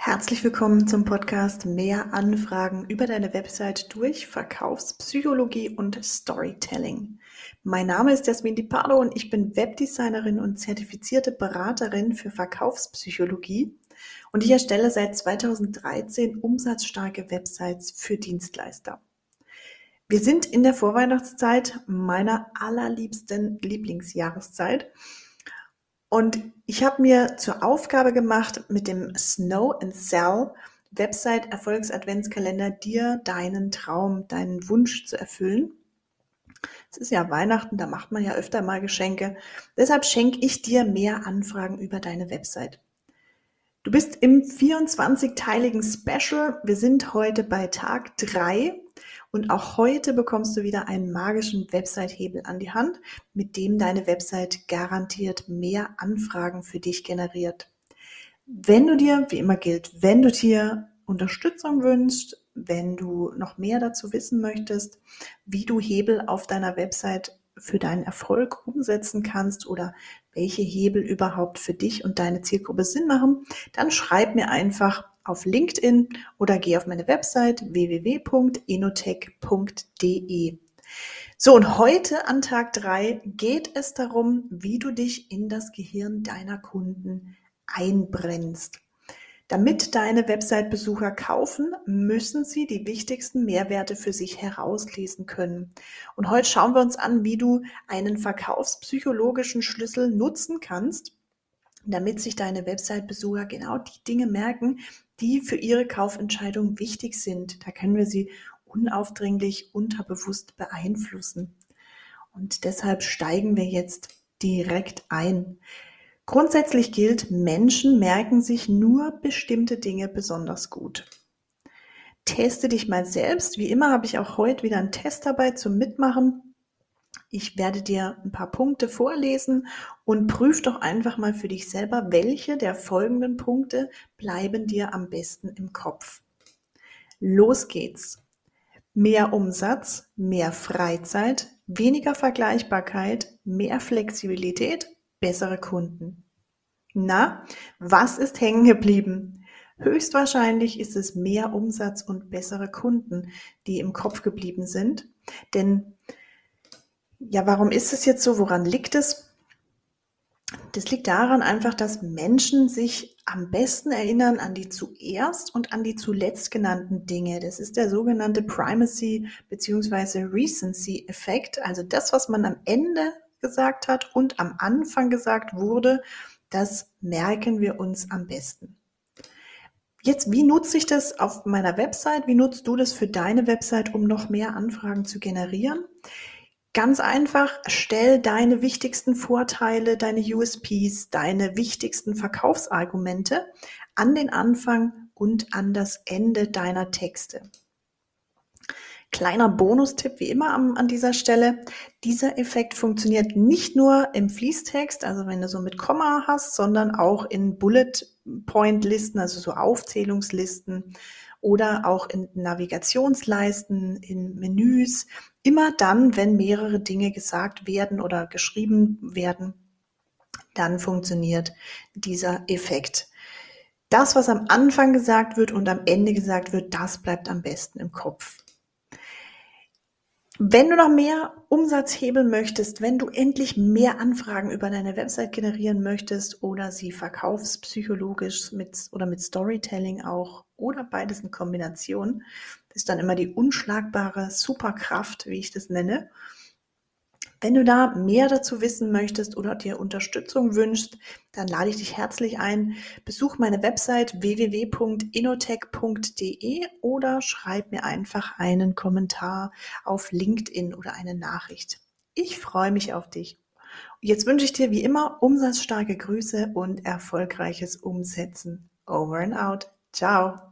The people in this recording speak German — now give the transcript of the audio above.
Herzlich willkommen zum Podcast Mehr Anfragen über deine Website durch Verkaufspsychologie und Storytelling. Mein Name ist Jasmin Di Pardo und ich bin Webdesignerin und zertifizierte Beraterin für Verkaufspsychologie und ich erstelle seit 2013 umsatzstarke Websites für Dienstleister. Wir sind in der Vorweihnachtszeit meiner allerliebsten Lieblingsjahreszeit und ich habe mir zur Aufgabe gemacht, mit dem Snow and Sell Website Erfolgs-Adventskalender dir deinen Traum, deinen Wunsch zu erfüllen. Es ist ja Weihnachten, da macht man ja öfter mal Geschenke. Deshalb schenke ich dir mehr Anfragen über deine Website. Du bist im 24-teiligen Special. Wir sind heute bei Tag 3 und auch heute bekommst du wieder einen magischen Website-Hebel an die Hand, mit dem deine Website garantiert mehr Anfragen für dich generiert. Wenn du dir, wie immer gilt, wenn du dir Unterstützung wünschst, wenn du noch mehr dazu wissen möchtest, wie du Hebel auf deiner Website für deinen Erfolg umsetzen kannst oder welche Hebel überhaupt für dich und deine Zielgruppe Sinn machen, dann schreib mir einfach auf LinkedIn oder geh auf meine Website www.enotech.de. So, und heute an Tag drei geht es darum, wie du dich in das Gehirn deiner Kunden einbrennst. Damit deine Website-Besucher kaufen, müssen sie die wichtigsten Mehrwerte für sich herauslesen können. Und heute schauen wir uns an, wie du einen verkaufspsychologischen Schlüssel nutzen kannst, damit sich deine Website-Besucher genau die Dinge merken, die für ihre Kaufentscheidung wichtig sind. Da können wir sie unaufdringlich, unterbewusst beeinflussen. Und deshalb steigen wir jetzt direkt ein. Grundsätzlich gilt, Menschen merken sich nur bestimmte Dinge besonders gut. Teste dich mal selbst. Wie immer habe ich auch heute wieder einen Test dabei zum Mitmachen. Ich werde dir ein paar Punkte vorlesen und prüf doch einfach mal für dich selber, welche der folgenden Punkte bleiben dir am besten im Kopf. Los geht's. Mehr Umsatz, mehr Freizeit, weniger Vergleichbarkeit, mehr Flexibilität, bessere Kunden. Na, was ist hängen geblieben? Höchstwahrscheinlich ist es mehr Umsatz und bessere Kunden, die im Kopf geblieben sind, denn ja, warum ist es jetzt so? Woran liegt es? Das liegt daran einfach, dass Menschen sich am besten erinnern an die zuerst und an die zuletzt genannten Dinge. Das ist der sogenannte Primacy bzw. Recency Effekt. Also das, was man am Ende gesagt hat und am Anfang gesagt wurde, das merken wir uns am besten. Jetzt, wie nutze ich das auf meiner Website? Wie nutzt du das für deine Website, um noch mehr Anfragen zu generieren? Ganz einfach, stell deine wichtigsten Vorteile, deine USPs, deine wichtigsten Verkaufsargumente an den Anfang und an das Ende deiner Texte. Kleiner Bonustipp wie immer an, dieser Stelle. Dieser Effekt funktioniert nicht nur im Fließtext, also wenn du so mit Komma hast, sondern auch in Bullet Point Listen, also so Aufzählungslisten oder auch in Navigationsleisten, in Menüs. Immer dann, wenn mehrere Dinge gesagt werden oder geschrieben werden, dann funktioniert dieser Effekt. Das, was am Anfang gesagt wird und am Ende gesagt wird, das bleibt am besten im Kopf. Wenn du noch mehr Umsatz hebeln möchtest, wenn du endlich mehr Anfragen über deine Website generieren möchtest oder sie verkaufspsychologisch mit oder mit Storytelling auch oder beides in Kombination, ist dann immer die unschlagbare Superkraft, wie ich das nenne. Wenn du da mehr dazu wissen möchtest oder dir Unterstützung wünschst, dann lade ich dich herzlich ein. Besuch meine Website www.inotech.de oder schreib mir einfach einen Kommentar auf LinkedIn oder eine Nachricht. Ich freue mich auf dich. Jetzt wünsche ich dir wie immer umsatzstarke Grüße und erfolgreiches Umsetzen. Over and out. Ciao.